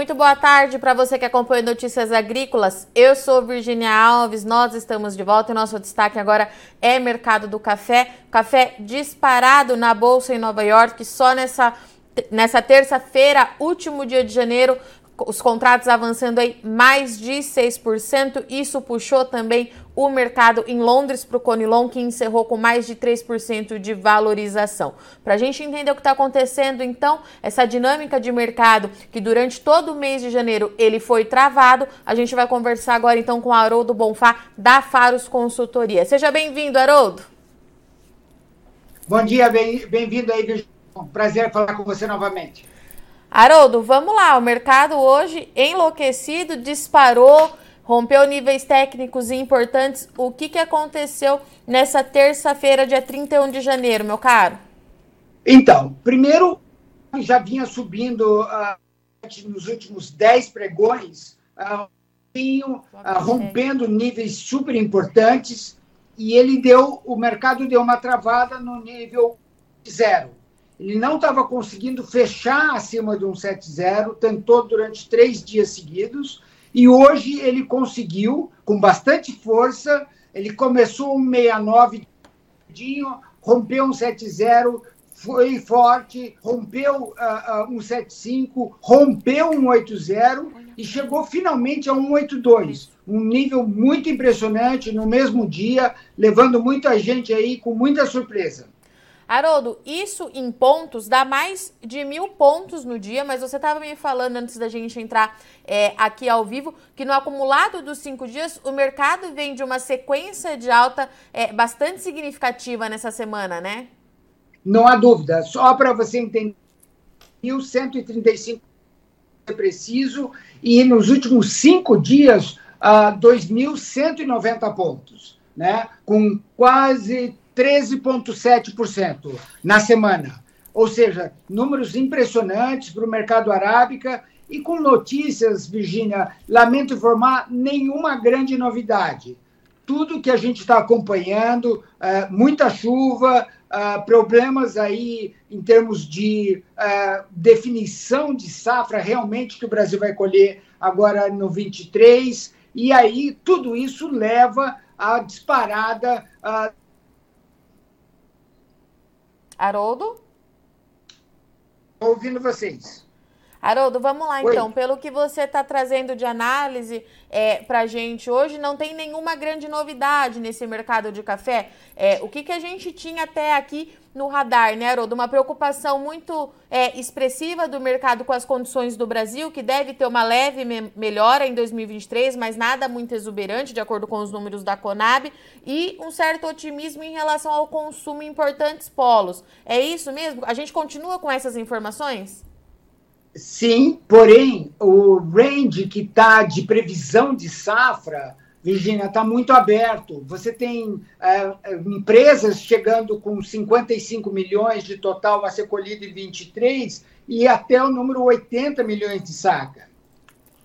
Muito boa tarde para você que acompanha Notícias Agrícolas. Eu sou Virginia Alves, nós estamos de volta e nosso destaque agora é mercado do café. Café disparado na bolsa em Nova York, só nessa nessa terça-feira, último dia de janeiro, os contratos avançando aí mais de 6%. Isso puxou também o mercado em Londres para o Conilon, que encerrou com mais de 3% de valorização. Para a gente entender o que está acontecendo, então, essa dinâmica de mercado que durante todo o mês de janeiro ele foi travado, a gente vai conversar agora então com o Haroldo Bonfá, da Faros Consultoria. Seja bem-vindo, Haroldo. Bom dia, bem-vindo aí, Virgínia. Prazer falar com você novamente. Haroldo, vamos lá. O mercado hoje enlouquecido, disparou, rompeu níveis técnicos importantes. O que, que aconteceu nessa terça-feira, dia 31 de janeiro, meu caro? Então, primeiro, já vinha subindo uh, nos últimos 10 pregões, uh, vinham, uh, rompendo níveis super importantes e ele deu, o mercado deu uma travada no nível zero. Ele não estava conseguindo fechar acima de um 7,0, tentou durante três dias seguidos, e hoje ele conseguiu, com bastante força. Ele começou um 69, rompeu um 7,0, foi forte, rompeu uh, uh, um 75, rompeu um 80 e chegou finalmente a um 82, um nível muito impressionante no mesmo dia, levando muita gente aí com muita surpresa. Haroldo, isso em pontos dá mais de mil pontos no dia, mas você estava me falando antes da gente entrar é, aqui ao vivo que no acumulado dos cinco dias o mercado vem de uma sequência de alta é, bastante significativa nessa semana, né? Não há dúvida. Só para você entender, 1.135 é preciso e nos últimos cinco dias, uh, 2.190 pontos, né? com quase 13,7% na semana. Ou seja, números impressionantes para o mercado arábica e com notícias, Virginia, lamento informar, nenhuma grande novidade. Tudo que a gente está acompanhando, é, muita chuva, é, problemas aí em termos de é, definição de safra realmente que o Brasil vai colher agora no 23, e aí tudo isso leva à disparada Haroldo? Ouvindo vocês. Haroldo, vamos lá Oi. então. Pelo que você está trazendo de análise é, para a gente hoje, não tem nenhuma grande novidade nesse mercado de café. É, o que, que a gente tinha até aqui no radar, né, Haroldo? Uma preocupação muito é, expressiva do mercado com as condições do Brasil, que deve ter uma leve me melhora em 2023, mas nada muito exuberante, de acordo com os números da Conab, e um certo otimismo em relação ao consumo em importantes polos. É isso mesmo? A gente continua com essas informações? Sim, porém, o range que está de previsão de safra, Virginia, está muito aberto. Você tem é, é empresas chegando com 55 milhões de total a ser colhido em 23 e até o número 80 milhões de saca.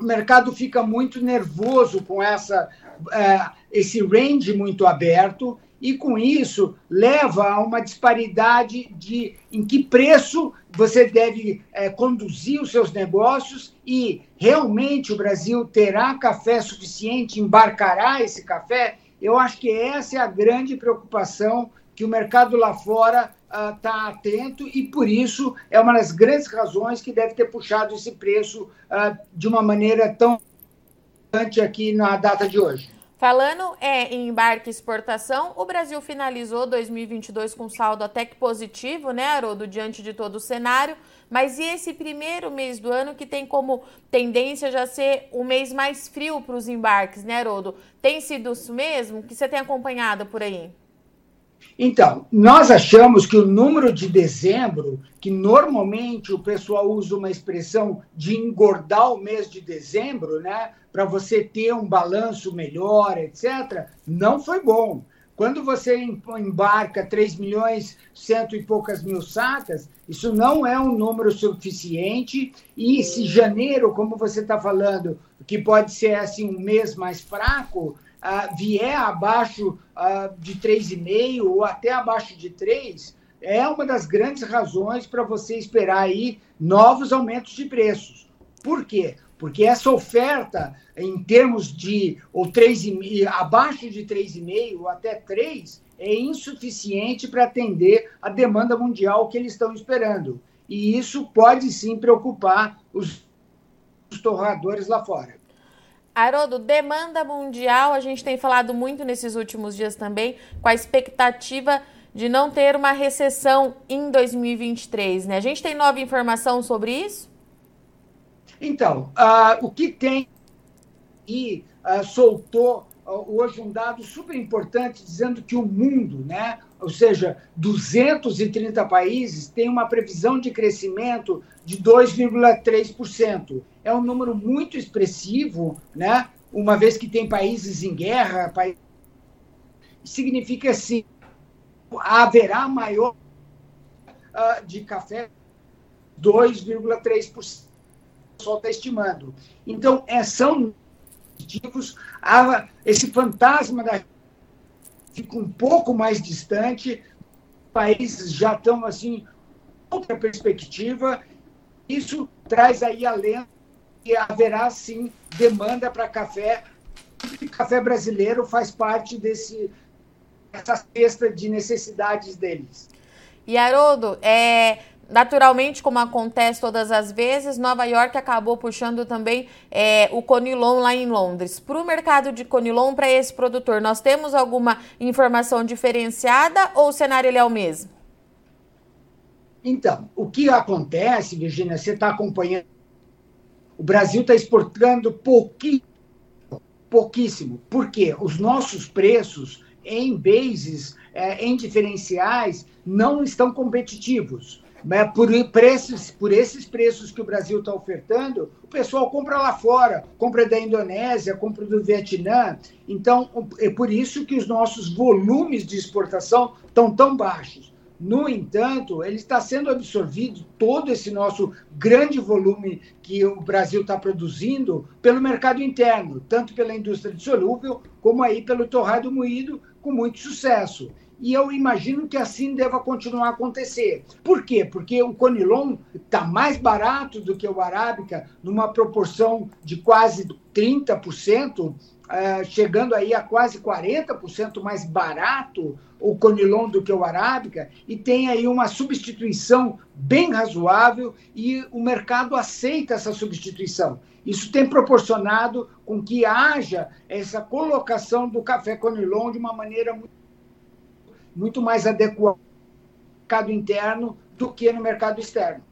O mercado fica muito nervoso com essa, é, esse range muito aberto e com isso leva a uma disparidade de em que preço você deve é, conduzir os seus negócios e realmente o Brasil terá café suficiente, embarcará esse café. Eu acho que essa é a grande preocupação que o mercado lá fora está uh, atento e por isso é uma das grandes razões que deve ter puxado esse preço uh, de uma maneira tão importante aqui na data de hoje. Falando é, em embarque e exportação, o Brasil finalizou 2022 com saldo até que positivo, né, Haroldo, diante de todo o cenário. Mas e esse primeiro mês do ano que tem como tendência já ser o mês mais frio para os embarques, né, Haroldo? Tem sido isso mesmo? que você tem acompanhado por aí? Então, nós achamos que o número de dezembro, que normalmente o pessoal usa uma expressão de engordar o mês de dezembro, né, para você ter um balanço melhor, etc., não foi bom. Quando você embarca 3 milhões, cento e poucas mil sacas, isso não é um número suficiente. E se janeiro, como você está falando, que pode ser assim um mês mais fraco, uh, vier abaixo uh, de 3,5 ou até abaixo de 3, é uma das grandes razões para você esperar aí novos aumentos de preços. Por quê? Porque essa oferta, em termos de ou 3,5, abaixo de 3,5 ou até 3, é insuficiente para atender a demanda mundial que eles estão esperando. E isso pode sim preocupar os torradores lá fora. Haroldo, demanda mundial, a gente tem falado muito nesses últimos dias também, com a expectativa de não ter uma recessão em 2023, né? A gente tem nova informação sobre isso? Então, uh, o que tem e uh, soltou uh, hoje um dado super importante dizendo que o mundo, né, ou seja, 230 países têm uma previsão de crescimento de 2,3%. É um número muito expressivo, né? Uma vez que tem países em guerra, país... significa assim haverá maior uh, de café 2,3%. O pessoal está estimando. Então, é, são positivos. Esse fantasma da fica um pouco mais distante, países já estão assim outra perspectiva. Isso traz aí além que haverá sim demanda para café. O café brasileiro faz parte desse essa cesta de necessidades deles. E Haroldo, é, naturalmente, como acontece todas as vezes, Nova York acabou puxando também é, o Conilon lá em Londres. Para o mercado de Conilon, para esse produtor, nós temos alguma informação diferenciada ou o cenário ele é o mesmo? Então, o que acontece, Virginia, você está acompanhando, o Brasil está exportando pouquíssimo, pouquíssimo. Por quê? Os nossos preços em bases, é, em diferenciais, não estão competitivos. Né? Por, preços, por esses preços que o Brasil está ofertando, o pessoal compra lá fora, compra da Indonésia, compra do Vietnã. Então, é por isso que os nossos volumes de exportação estão tão baixos. No entanto, ele está sendo absorvido, todo esse nosso grande volume que o Brasil está produzindo, pelo mercado interno, tanto pela indústria de solúvel, como aí pelo torrado moído, com muito sucesso. E eu imagino que assim deva continuar a acontecer. Por quê? Porque o Conilon está mais barato do que o Arábica, numa proporção de quase 30%, eh, chegando aí a quase 40% mais barato o Conilon do que o Arábica, e tem aí uma substituição bem razoável e o mercado aceita essa substituição. Isso tem proporcionado com que haja essa colocação do café Conilon de uma maneira muito, muito mais adequada no mercado interno do que no mercado externo.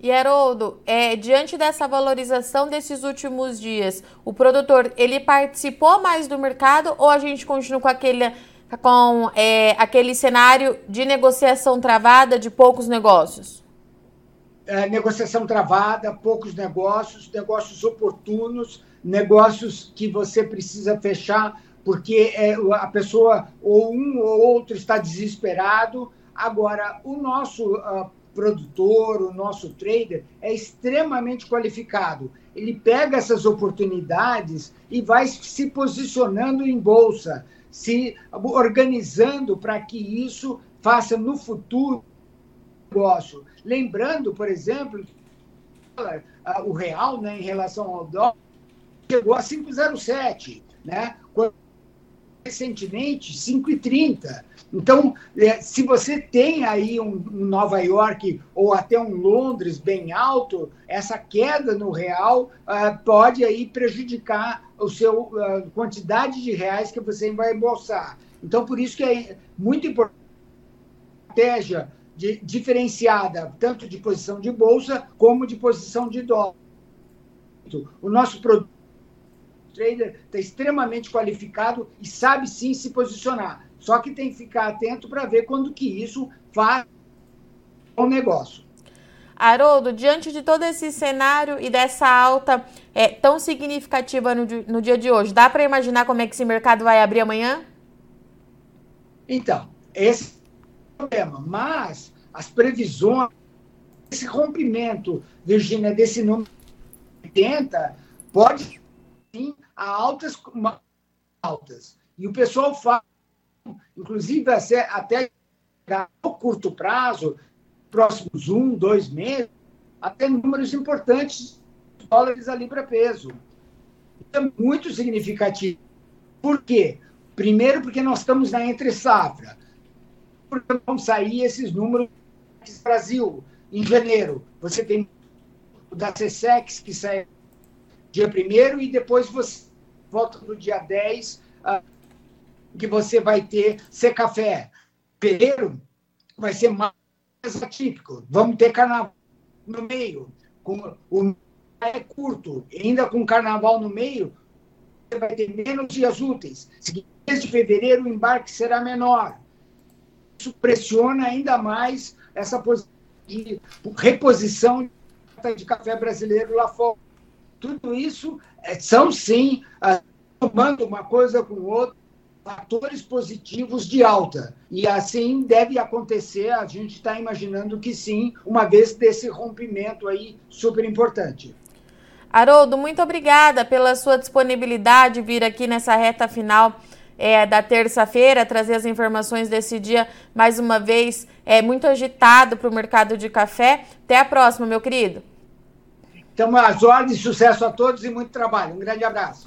E Haroldo, é, diante dessa valorização desses últimos dias, o produtor ele participou mais do mercado ou a gente continua com aquele, com, é, aquele cenário de negociação travada de poucos negócios? é, negociação travada, poucos negócios, negócios oportunos, negócios que você precisa fechar porque é, a pessoa ou um ou outro está desesperado. Agora, o nosso uh, produtor, o nosso trader é extremamente qualificado. Ele pega essas oportunidades e vai se posicionando em bolsa, se organizando para que isso faça no futuro negócio. Lembrando, por exemplo, o real né, em relação ao dólar chegou a 5,07, né? Recentemente 5,30. Então, é, se você tem aí um, Nova York ou até um Londres bem alto, essa queda no real uh, pode aí prejudicar o seu uh, quantidade de reais que você vai embolsar. Então, por isso que é muito importante a estratégia de, diferenciada, tanto de posição de bolsa como de posição de dólar. O nosso produto trader está extremamente qualificado e sabe sim se posicionar. Só que tem que ficar atento para ver quando que isso faz o negócio. Haroldo, diante de todo esse cenário e dessa alta é, tão significativa no, no dia de hoje, dá para imaginar como é que esse mercado vai abrir amanhã? Então, esse problema, mas as previsões, esse rompimento, Virgínia, desse número 80, pode a altas, altas. E o pessoal fala, inclusive até no curto prazo, próximos um, dois meses, até números importantes dólares a libra peso. É muito significativo. Por quê? Primeiro, porque nós estamos na entre safra. Porque vão sair esses números do Brasil em janeiro. Você tem o da CSEX, que sai dia 1 e depois você volta no dia 10, uh, que você vai ter ser café. Fevereiro vai ser mais atípico. Vamos ter carnaval no meio. Com, o é curto, ainda com carnaval no meio, você vai ter menos dias úteis. Mês fevereiro o embarque será menor. Isso pressiona ainda mais essa posição de reposição de café brasileiro lá fora. Tudo isso é, são, sim, tomando uma coisa com outra, fatores positivos de alta. E assim deve acontecer, a gente está imaginando que sim, uma vez desse rompimento aí super importante. Haroldo, muito obrigada pela sua disponibilidade vir aqui nessa reta final é, da terça-feira, trazer as informações desse dia, mais uma vez, é muito agitado para o mercado de café. Até a próxima, meu querido. Então, às ordens, sucesso a todos e muito trabalho. Um grande abraço.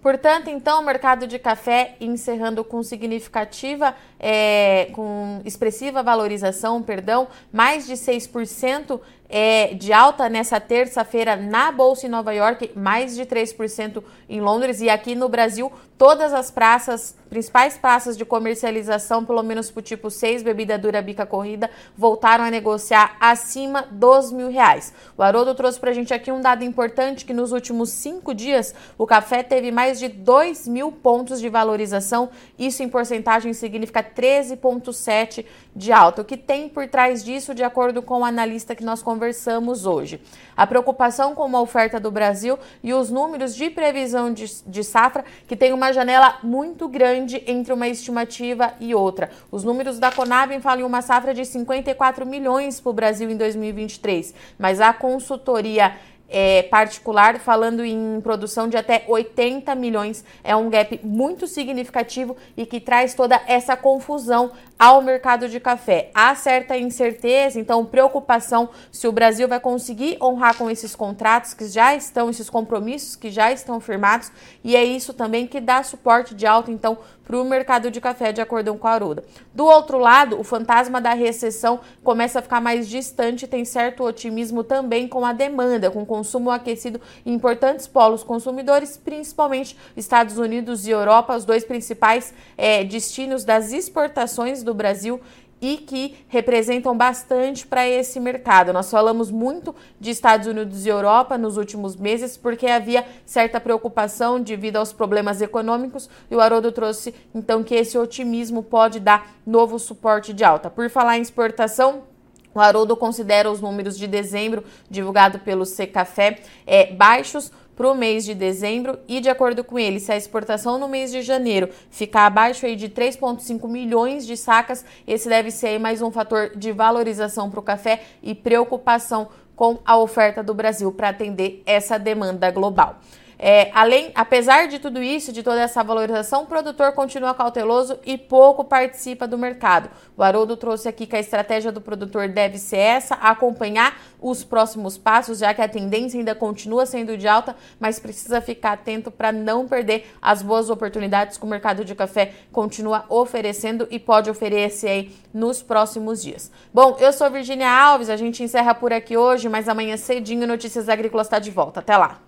Portanto, então, o mercado de café encerrando com significativa, é, com expressiva valorização, perdão, mais de 6% é, de alta nessa terça-feira na Bolsa em Nova York, mais de 3% em Londres e aqui no Brasil, todas as praças, principais praças de comercialização, pelo menos para o tipo 6, bebida dura bica corrida, voltaram a negociar acima dos mil reais. O Haroldo trouxe para a gente aqui um dado importante que nos últimos cinco dias o café teve mais de 2 mil pontos de valorização, isso em porcentagem significa 13,7 de alta. O que tem por trás disso, de acordo com o analista que nós conversamos, conversamos hoje. A preocupação com a oferta do Brasil e os números de previsão de, de safra, que tem uma janela muito grande entre uma estimativa e outra. Os números da Conab falam em uma safra de 54 milhões para o Brasil em 2023, mas a consultoria é, particular, falando em produção de até 80 milhões. É um gap muito significativo e que traz toda essa confusão ao mercado de café. Há certa incerteza, então preocupação se o Brasil vai conseguir honrar com esses contratos que já estão, esses compromissos que já estão firmados, e é isso também que dá suporte de alta, então, para o mercado de café, de acordo com a Aruda. Do outro lado, o fantasma da recessão começa a ficar mais distante tem certo otimismo também com a demanda, com consumo aquecido em importantes polos consumidores, principalmente Estados Unidos e Europa, os dois principais é, destinos das exportações do Brasil e que representam bastante para esse mercado. Nós falamos muito de Estados Unidos e Europa nos últimos meses porque havia certa preocupação devido aos problemas econômicos e o Haroldo trouxe então que esse otimismo pode dar novo suporte de alta. Por falar em exportação, o Haroldo considera os números de dezembro divulgado pelo Secafé é, baixos para o mês de dezembro e, de acordo com ele, se a exportação no mês de janeiro ficar abaixo aí de 3,5 milhões de sacas, esse deve ser mais um fator de valorização para o café e preocupação com a oferta do Brasil para atender essa demanda global. É, além, apesar de tudo isso, de toda essa valorização, o produtor continua cauteloso e pouco participa do mercado. O Haroldo trouxe aqui que a estratégia do produtor deve ser essa, acompanhar os próximos passos, já que a tendência ainda continua sendo de alta, mas precisa ficar atento para não perder as boas oportunidades que o mercado de café continua oferecendo e pode oferecer aí nos próximos dias. Bom, eu sou Virginia Alves, a gente encerra por aqui hoje, mas amanhã cedinho Notícias Agrícolas está de volta. Até lá!